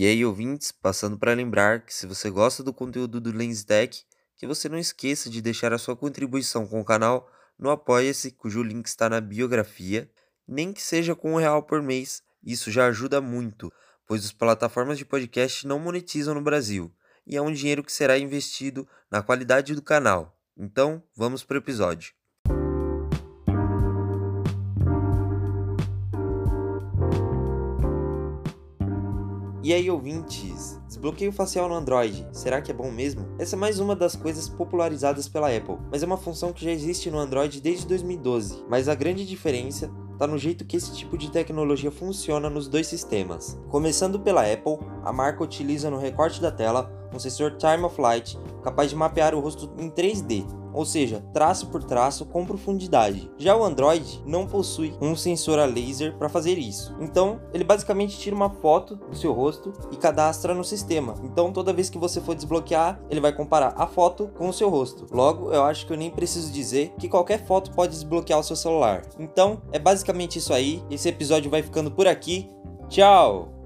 E aí, ouvintes, passando para lembrar que se você gosta do conteúdo do LensTech, que você não esqueça de deixar a sua contribuição com o canal no Apoia-se, cujo link está na biografia, nem que seja com um real por mês, isso já ajuda muito, pois as plataformas de podcast não monetizam no Brasil, e é um dinheiro que será investido na qualidade do canal. Então, vamos para o episódio. E aí, ouvintes? Desbloqueio facial no Android, será que é bom mesmo? Essa é mais uma das coisas popularizadas pela Apple, mas é uma função que já existe no Android desde 2012. Mas a grande diferença está no jeito que esse tipo de tecnologia funciona nos dois sistemas. Começando pela Apple, a marca utiliza no recorte da tela um sensor Time of Flight capaz de mapear o rosto em 3D, ou seja, traço por traço com profundidade. Já o Android não possui um sensor a laser para fazer isso. Então, ele basicamente tira uma foto do seu rosto e cadastra no sistema. Então, toda vez que você for desbloquear, ele vai comparar a foto com o seu rosto. Logo, eu acho que eu nem preciso dizer que qualquer foto pode desbloquear o seu celular. Então, é basicamente isso aí. Esse episódio vai ficando por aqui. Tchau!